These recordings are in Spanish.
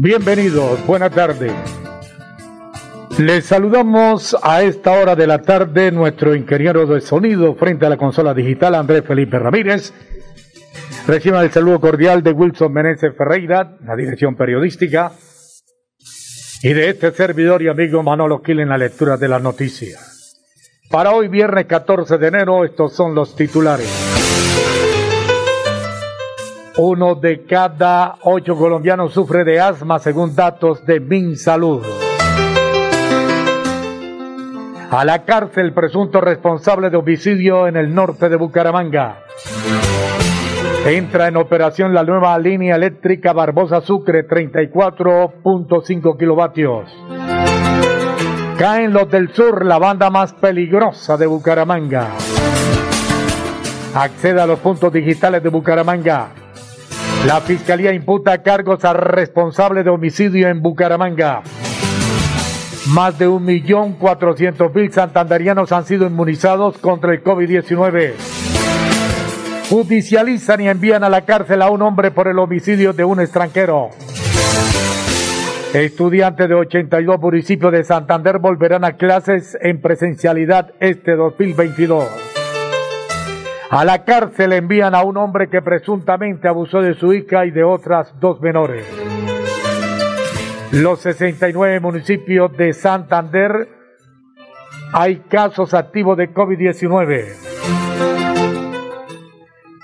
Bienvenidos, buena tarde. Les saludamos a esta hora de la tarde nuestro ingeniero de sonido frente a la consola digital Andrés Felipe Ramírez. Reciba el saludo cordial de Wilson Meneses Ferreira, la dirección periodística, y de este servidor y amigo Manolo Quil en la lectura de las noticias. Para hoy, viernes 14 de enero, estos son los titulares. Uno de cada ocho colombianos sufre de asma según datos de MinSalud. A la cárcel presunto responsable de homicidio en el norte de Bucaramanga. Entra en operación la nueva línea eléctrica Barbosa Sucre 34.5 kilovatios. Caen los del sur, la banda más peligrosa de Bucaramanga. Acceda a los puntos digitales de Bucaramanga. La fiscalía imputa cargos a responsable de homicidio en Bucaramanga. Más de un millón cuatrocientos mil santanderianos han sido inmunizados contra el COVID-19. Judicializan y envían a la cárcel a un hombre por el homicidio de un extranjero. Estudiantes de 82 municipios de Santander volverán a clases en presencialidad este 2022. A la cárcel envían a un hombre que presuntamente abusó de su hija y de otras dos menores. Los 69 municipios de Santander hay casos activos de COVID-19.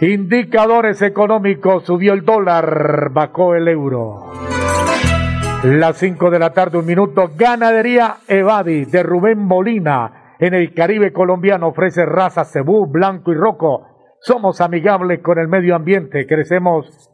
Indicadores económicos, subió el dólar, bajó el euro. Las 5 de la tarde, un minuto, ganadería Evadi de Rubén Molina en el Caribe colombiano ofrece raza cebú, blanco y roco. Somos amigables con el medio ambiente, crecemos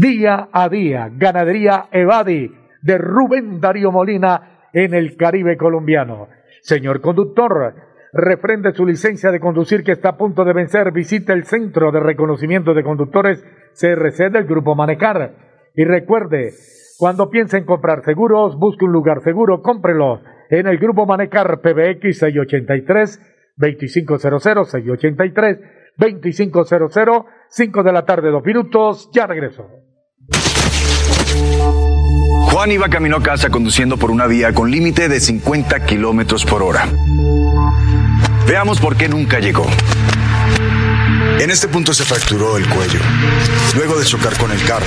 día a día. Ganadería Evadi de Rubén Darío Molina en el Caribe colombiano. Señor conductor, refrende su licencia de conducir que está a punto de vencer. Visite el Centro de Reconocimiento de Conductores CRC del Grupo Manecar. Y recuerde, cuando piense en comprar seguros, busque un lugar seguro, cómprelo en el Grupo Manecar PBX 683 2500 683 2500 5 de la tarde, dos minutos, ya regreso. Juan iba camino a casa conduciendo por una vía con límite de 50 kilómetros por hora. Veamos por qué nunca llegó. En este punto se fracturó el cuello, luego de chocar con el carro.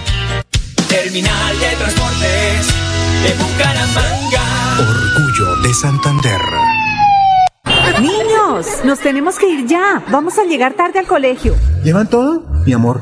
Terminal de Transportes de Bucaramanga. Orgullo de Santander. Niños, nos tenemos que ir ya. Vamos a llegar tarde al colegio. ¿Llevan todo? Mi amor,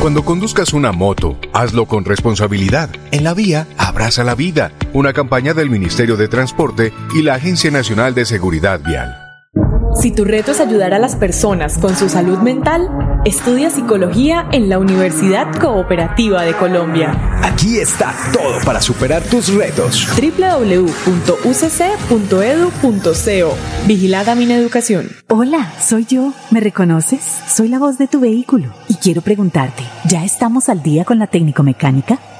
Cuando conduzcas una moto, hazlo con responsabilidad. En la vía, abraza la vida. Una campaña del Ministerio de Transporte y la Agencia Nacional de Seguridad Vial. Si tu reto es ayudar a las personas con su salud mental, estudia psicología en la Universidad Cooperativa de Colombia. Aquí está todo para superar tus retos. www.ucc.edu.co Vigilada mi educación. Hola, soy yo. ¿Me reconoces? Soy la voz de tu vehículo y quiero preguntarte, ¿ya estamos al día con la técnico mecánica?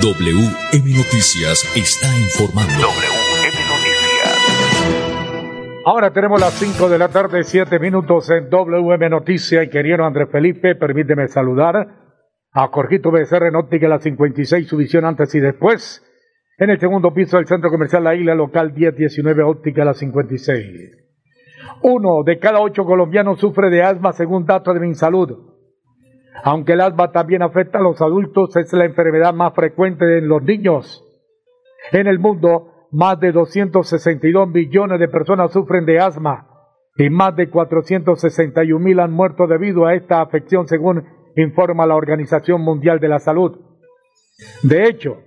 WM Noticias está informando. WM Noticias. Ahora tenemos las 5 de la tarde, 7 minutos en WM Noticias y querido Andrés Felipe, permíteme saludar a Jorgito Becerra en óptica la 56, su visión antes y después. En el segundo piso del Centro Comercial La Isla, local 1019, óptica la 56. Uno de cada ocho colombianos sufre de asma según datos de MinSalud. Aunque el asma también afecta a los adultos, es la enfermedad más frecuente en los niños. En el mundo, más de 262 millones de personas sufren de asma y más de 461 mil han muerto debido a esta afección, según informa la Organización Mundial de la Salud. De hecho,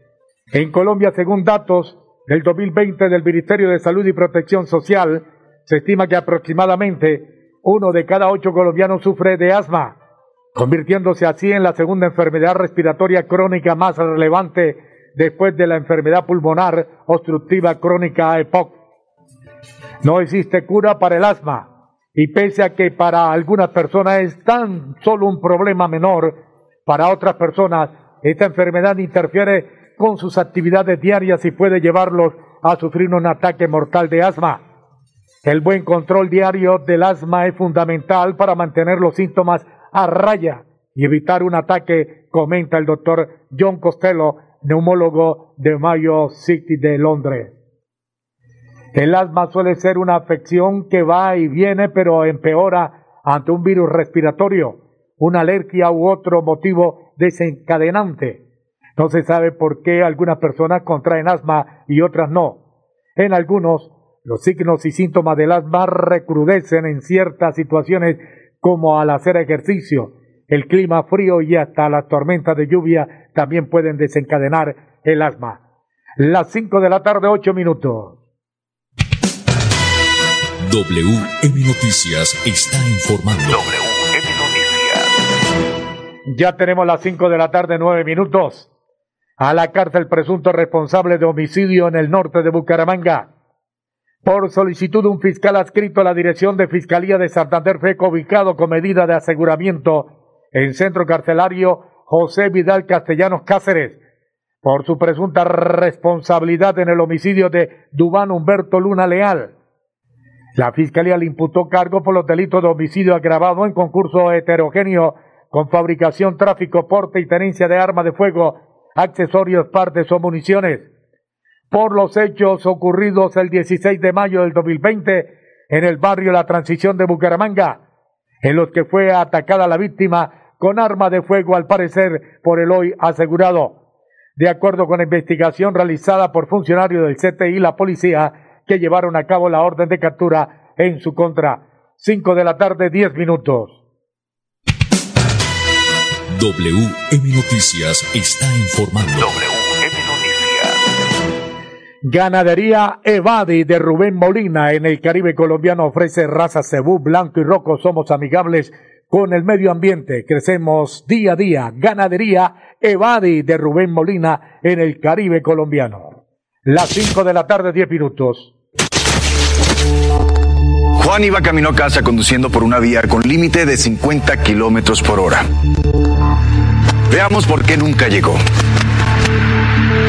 en Colombia, según datos del 2020 del Ministerio de Salud y Protección Social, se estima que aproximadamente uno de cada ocho colombianos sufre de asma convirtiéndose así en la segunda enfermedad respiratoria crónica más relevante después de la enfermedad pulmonar obstructiva crónica EPOC. No existe cura para el asma y pese a que para algunas personas es tan solo un problema menor, para otras personas esta enfermedad interfiere con sus actividades diarias y puede llevarlos a sufrir un ataque mortal de asma. El buen control diario del asma es fundamental para mantener los síntomas a raya y evitar un ataque, comenta el doctor John Costello, neumólogo de Mayo City de Londres. El asma suele ser una afección que va y viene, pero empeora ante un virus respiratorio, una alergia u otro motivo desencadenante. No se sabe por qué algunas personas contraen asma y otras no. En algunos, los signos y síntomas del asma recrudecen en ciertas situaciones como al hacer ejercicio. El clima frío y hasta las tormentas de lluvia también pueden desencadenar el asma. Las 5 de la tarde, 8 minutos. WM Noticias está informando. WM Noticias. Ya tenemos las 5 de la tarde, 9 minutos. A la cárcel presunto responsable de homicidio en el norte de Bucaramanga. Por solicitud de un fiscal adscrito a la Dirección de Fiscalía de Santander fue ubicado con medida de aseguramiento en centro carcelario José Vidal Castellanos Cáceres por su presunta responsabilidad en el homicidio de Dubán Humberto Luna Leal. La Fiscalía le imputó cargo por los delitos de homicidio agravado en concurso heterogéneo con fabricación, tráfico, porte y tenencia de arma de fuego, accesorios, partes o municiones. Por los hechos ocurridos el 16 de mayo del 2020 en el barrio La Transición de Bucaramanga, en los que fue atacada la víctima con arma de fuego al parecer por el hoy asegurado. De acuerdo con la investigación realizada por funcionarios del CTI y la policía que llevaron a cabo la orden de captura en su contra. 5 de la tarde, 10 minutos. WM Noticias está informando. Ganadería Evadi de Rubén Molina en el Caribe colombiano ofrece raza cebú, blanco y rojo. Somos amigables con el medio ambiente. Crecemos día a día. Ganadería Evadi de Rubén Molina en el Caribe colombiano. Las 5 de la tarde, 10 minutos. Juan iba camino a casa conduciendo por una vía con límite de 50 kilómetros por hora. Veamos por qué nunca llegó.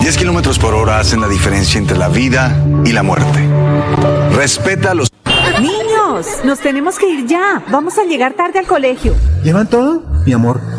10 kilómetros por hora hacen la diferencia entre la vida y la muerte. Respeta los... Niños, nos tenemos que ir ya. Vamos a llegar tarde al colegio. ¿Llevan todo? Mi amor,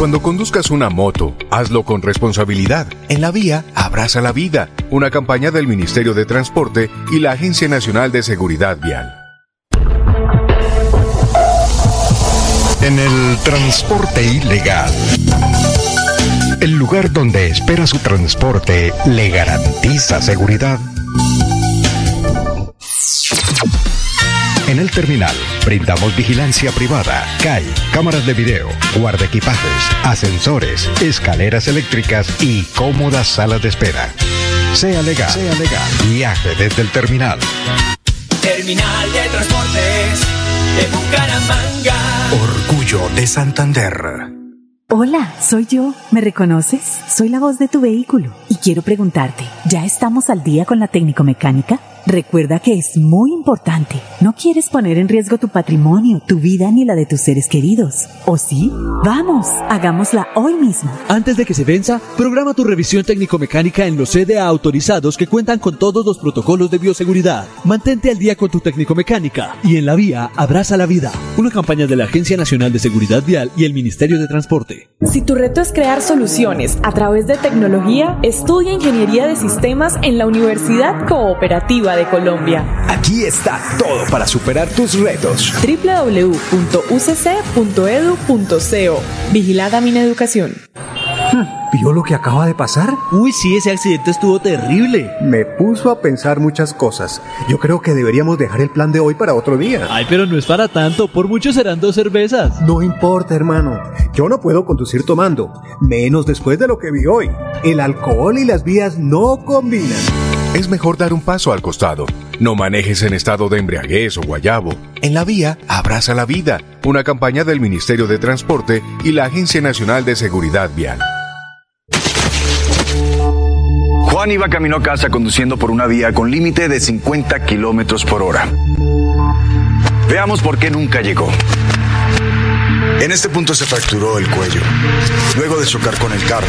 Cuando conduzcas una moto, hazlo con responsabilidad. En la vía, abraza la vida. Una campaña del Ministerio de Transporte y la Agencia Nacional de Seguridad Vial. En el transporte ilegal. El lugar donde espera su transporte le garantiza seguridad. En el terminal brindamos vigilancia privada, CAI, cámaras de video, guardaequipajes, ascensores, escaleras eléctricas y cómodas salas de espera. Sea legal, sea legal. Viaje desde el terminal. Terminal de Transportes de Bucaramanga. Orgullo de Santander. Hola, soy yo. ¿Me reconoces? Soy la voz de tu vehículo y quiero preguntarte, ¿ya estamos al día con la técnico mecánica? Recuerda que es muy importante. No quieres poner en riesgo tu patrimonio, tu vida ni la de tus seres queridos. ¿O sí? Vamos, hagámosla hoy mismo. Antes de que se venza, programa tu revisión técnico-mecánica en los CDA autorizados que cuentan con todos los protocolos de bioseguridad. Mantente al día con tu técnico-mecánica y en la vía abraza la vida. Una campaña de la Agencia Nacional de Seguridad Vial y el Ministerio de Transporte. Si tu reto es crear soluciones a través de tecnología, estudia Ingeniería de Sistemas en la Universidad Cooperativa de Colombia. Aquí está todo para superar tus retos. www.ucc.edu.co Vigilada Mineducación. ¿Vio lo que acaba de pasar? Uy, sí, ese accidente estuvo terrible. Me puso a pensar muchas cosas. Yo creo que deberíamos dejar el plan de hoy para otro día. Ay, pero no es para tanto. Por mucho serán dos cervezas. No importa, hermano. Yo no puedo conducir tomando. Menos después de lo que vi hoy. El alcohol y las vías no combinan. Es mejor dar un paso al costado. No manejes en estado de embriaguez o guayabo. En la vía, abraza la vida. Una campaña del Ministerio de Transporte y la Agencia Nacional de Seguridad Vial. Juan iba camino a casa conduciendo por una vía con límite de 50 kilómetros por hora. Veamos por qué nunca llegó. En este punto se fracturó el cuello, luego de chocar con el carro.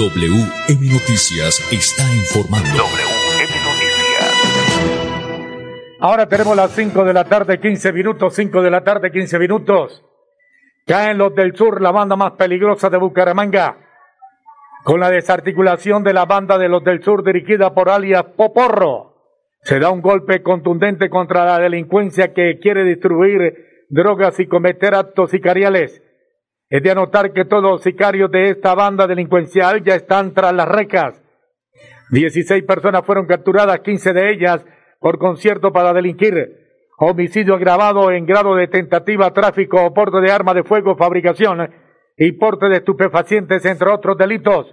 WM Noticias está informando. WM Noticias. Ahora tenemos las 5 de la tarde, 15 minutos, 5 de la tarde, 15 minutos. Caen los del sur, la banda más peligrosa de Bucaramanga. Con la desarticulación de la banda de los del sur dirigida por alias Poporro. Se da un golpe contundente contra la delincuencia que quiere distribuir drogas y cometer actos sicariales. Es de anotar que todos los sicarios de esta banda delincuencial ya están tras las recas. 16 personas fueron capturadas, 15 de ellas por concierto para delinquir. Homicidio agravado en grado de tentativa, tráfico o porte de arma de fuego, fabricación y porte de estupefacientes, entre otros delitos.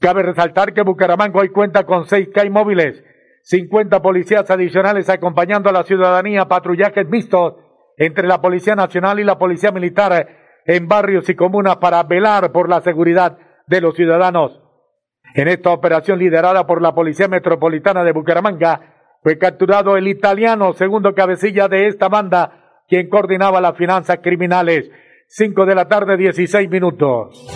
Cabe resaltar que Bucaramanga hoy cuenta con seis CAI móviles, 50 policías adicionales acompañando a la ciudadanía, patrullajes mixtos entre la Policía Nacional y la Policía Militar en barrios y comunas para velar por la seguridad de los ciudadanos. En esta operación liderada por la Policía Metropolitana de Bucaramanga, fue capturado el italiano segundo cabecilla de esta banda, quien coordinaba las finanzas criminales. Cinco de la tarde, 16 minutos.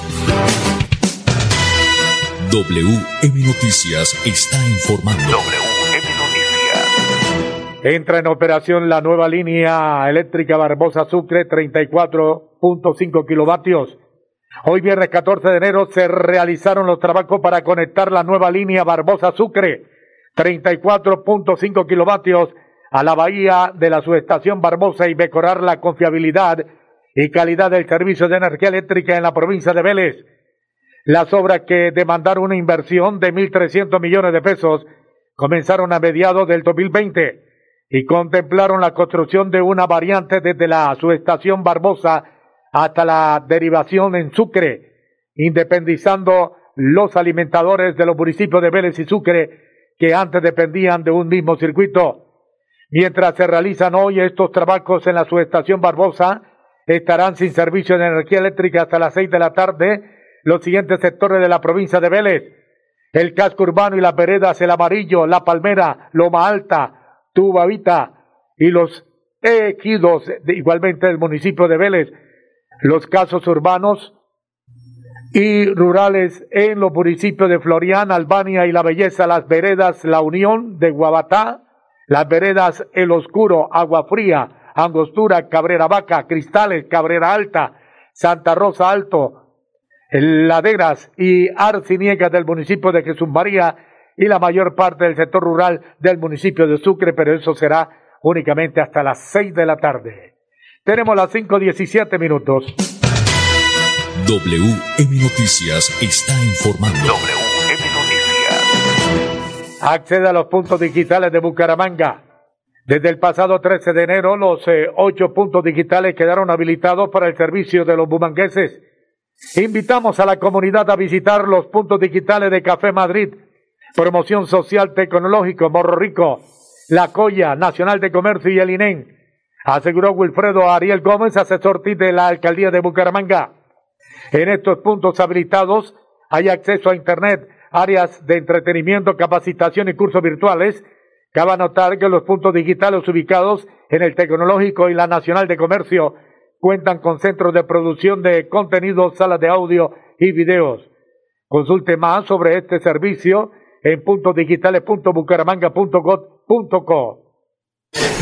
WM Noticias está informando. WM Noticias. Entra en operación la nueva línea eléctrica Barbosa Sucre, 34.5 kilovatios. Hoy viernes 14 de enero se realizaron los trabajos para conectar la nueva línea Barbosa Sucre, 34.5 kilovatios, a la bahía de la subestación Barbosa y mejorar la confiabilidad y calidad del servicio de energía eléctrica en la provincia de Vélez. Las obras que demandaron una inversión de 1.300 millones de pesos comenzaron a mediados del 2020 y contemplaron la construcción de una variante desde la subestación Barbosa hasta la derivación en Sucre, independizando los alimentadores de los municipios de Vélez y Sucre que antes dependían de un mismo circuito. Mientras se realizan hoy estos trabajos en la subestación Barbosa, estarán sin servicio de energía eléctrica hasta las seis de la tarde los siguientes sectores de la provincia de Vélez. El casco urbano y las veredas El Amarillo, La Palmera, Loma Alta, Tubavita y los ejidos de, igualmente del municipio de Vélez. Los casos urbanos y rurales en los municipios de Florian, Albania y La Belleza, las veredas La Unión de Guabatá, las veredas El Oscuro, Agua Fría, Angostura, Cabrera Vaca, Cristales, Cabrera Alta, Santa Rosa Alto, Laderas y Arciniegas del municipio de Jesús María y la mayor parte del sector rural del municipio de Sucre, pero eso será únicamente hasta las seis de la tarde. Tenemos las cinco diecisiete minutos. WM Noticias está informando. WM Noticias. Accede a los puntos digitales de Bucaramanga. Desde el pasado 13 de enero, los eh, ocho puntos digitales quedaron habilitados para el servicio de los bumangueses. Invitamos a la comunidad a visitar los puntos digitales de Café Madrid, Promoción Social Tecnológico Morro Rico, La Coya, Nacional de Comercio y el INEN, aseguró Wilfredo Ariel Gómez, asesor TIC de la Alcaldía de Bucaramanga. En estos puntos habilitados hay acceso a Internet, áreas de entretenimiento, capacitación y cursos virtuales. Cabe notar que los puntos digitales ubicados en el Tecnológico y la Nacional de Comercio cuentan con centros de producción de contenidos, salas de audio y videos. Consulte más sobre este servicio en puntosdigitales.bucaramanga.gov.co.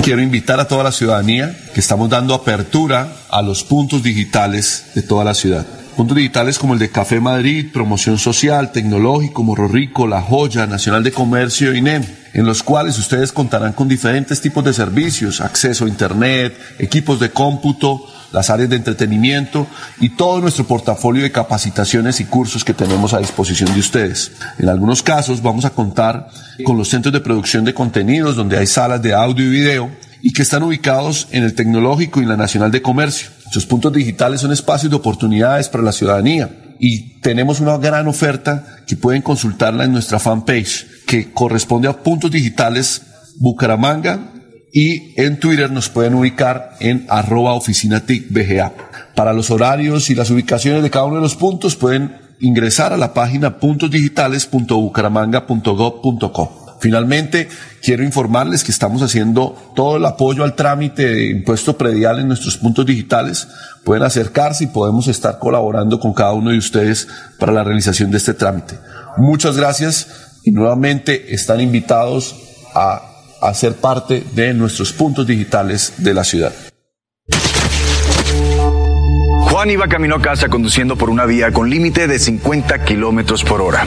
Quiero invitar a toda la ciudadanía que estamos dando apertura a los puntos digitales de toda la ciudad. Puntos digitales como el de Café Madrid, Promoción Social, Tecnológico, Morro Rico, La Joya, Nacional de Comercio, INEM, en los cuales ustedes contarán con diferentes tipos de servicios, acceso a Internet, equipos de cómputo, las áreas de entretenimiento y todo nuestro portafolio de capacitaciones y cursos que tenemos a disposición de ustedes. En algunos casos vamos a contar con los centros de producción de contenidos donde hay salas de audio y video y que están ubicados en el Tecnológico y en la Nacional de Comercio. Estos puntos digitales son espacios de oportunidades para la ciudadanía y tenemos una gran oferta que pueden consultarla en nuestra fanpage que corresponde a Puntos Digitales Bucaramanga y en Twitter nos pueden ubicar en arroba oficina TIC BGA. Para los horarios y las ubicaciones de cada uno de los puntos pueden ingresar a la página puntosdigitales.bucaramanga.gov.co. Finalmente, quiero informarles que estamos haciendo todo el apoyo al trámite de impuesto predial en nuestros puntos digitales. Pueden acercarse y podemos estar colaborando con cada uno de ustedes para la realización de este trámite. Muchas gracias y nuevamente están invitados a, a ser parte de nuestros puntos digitales de la ciudad. Juan iba camino a casa conduciendo por una vía con límite de 50 kilómetros por hora.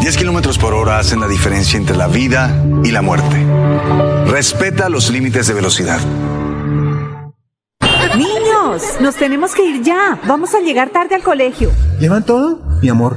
10 kilómetros por hora hacen la diferencia entre la vida y la muerte. Respeta los límites de velocidad. Niños, nos tenemos que ir ya. Vamos a llegar tarde al colegio. ¿Llevan todo? Mi amor,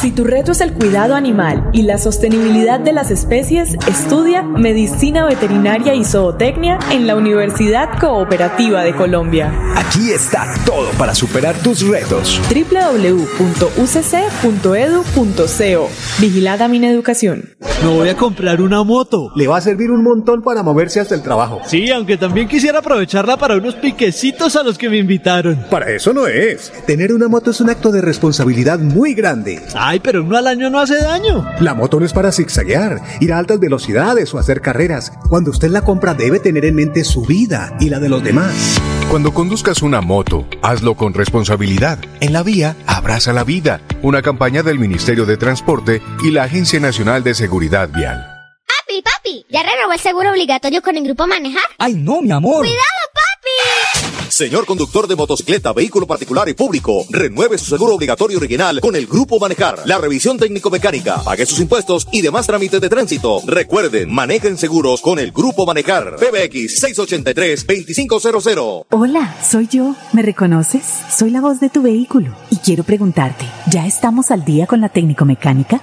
Si tu reto es el cuidado animal y la sostenibilidad de las especies, estudia Medicina Veterinaria y Zootecnia en la Universidad Cooperativa de Colombia. Aquí está todo para superar tus retos. www.ucc.edu.co Vigilada Mineducación. Me voy a comprar una moto. Le va a servir un montón para moverse hasta el trabajo. Sí, aunque también quisiera aprovecharla para unos piquecitos a los que me invitaron. Para eso no es. Tener una moto es un acto de responsabilidad muy grande. Ay, pero uno al año no hace daño. La moto no es para zigzaguear, ir a altas velocidades o hacer carreras. Cuando usted la compra debe tener en mente su vida y la de los demás. Cuando conduzcas una moto, hazlo con responsabilidad. En la vía, abraza la vida. Una campaña del Ministerio de Transporte y la Agencia Nacional de Seguridad Vial. Papi, papi, ¿ya renovó el seguro obligatorio con el grupo Manejar? Ay, no, mi amor. ¡Cuidado! Señor conductor de motocicleta, vehículo particular y público, renueve su seguro obligatorio original con el Grupo Manejar. La revisión técnico-mecánica, pague sus impuestos y demás trámites de tránsito. Recuerden, manejen seguros con el Grupo Manejar. PBX 683-2500. Hola, soy yo. ¿Me reconoces? Soy la voz de tu vehículo y quiero preguntarte, ¿ya estamos al día con la técnico mecánica?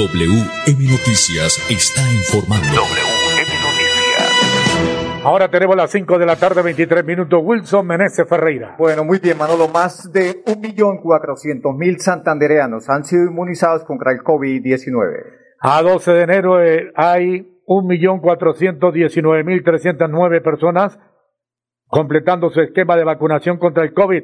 WM Noticias está informando. WM Noticias. Ahora tenemos las 5 de la tarde, 23 minutos. Wilson Meneses Ferreira. Bueno, muy bien, Manolo. Más de 1.400.000 santandereanos han sido inmunizados contra el COVID-19. A 12 de enero eh, hay 1.419.309 personas completando su esquema de vacunación contra el COVID,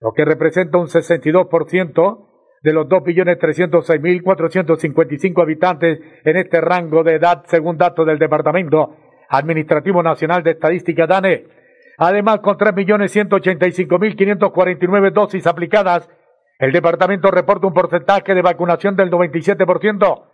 lo que representa un 62% de los 2.306.455 habitantes en este rango de edad, según datos del Departamento Administrativo Nacional de Estadística DANE. Además, con 3.185.549 dosis aplicadas, el departamento reporta un porcentaje de vacunación del 97%.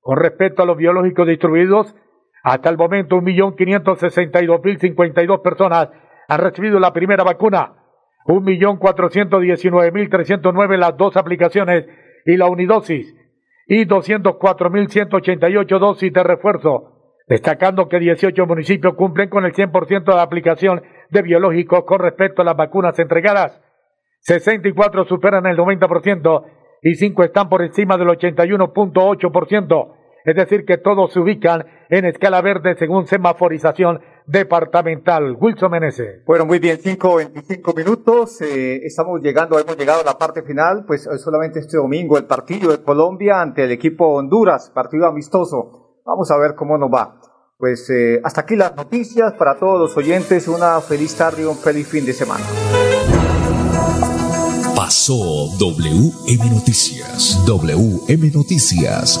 Con respecto a los biológicos distribuidos, hasta el momento 1.562.052 personas han recibido la primera vacuna, 1.419.309 las dos aplicaciones y la unidosis, y 204.188 dosis de refuerzo, destacando que 18 municipios cumplen con el 100% de aplicación de biológicos con respecto a las vacunas entregadas, 64 superan el 90% y 5 están por encima del 81.8%, es decir, que todos se ubican en escala verde según semaforización departamental. Wilson Meneses. Bueno, muy bien, 5.25 minutos. Eh, estamos llegando, hemos llegado a la parte final. Pues eh, solamente este domingo el partido de Colombia ante el equipo Honduras, partido amistoso. Vamos a ver cómo nos va. Pues eh, hasta aquí las noticias para todos los oyentes. Una feliz tarde y un feliz fin de semana. Pasó WM Noticias. WM Noticias.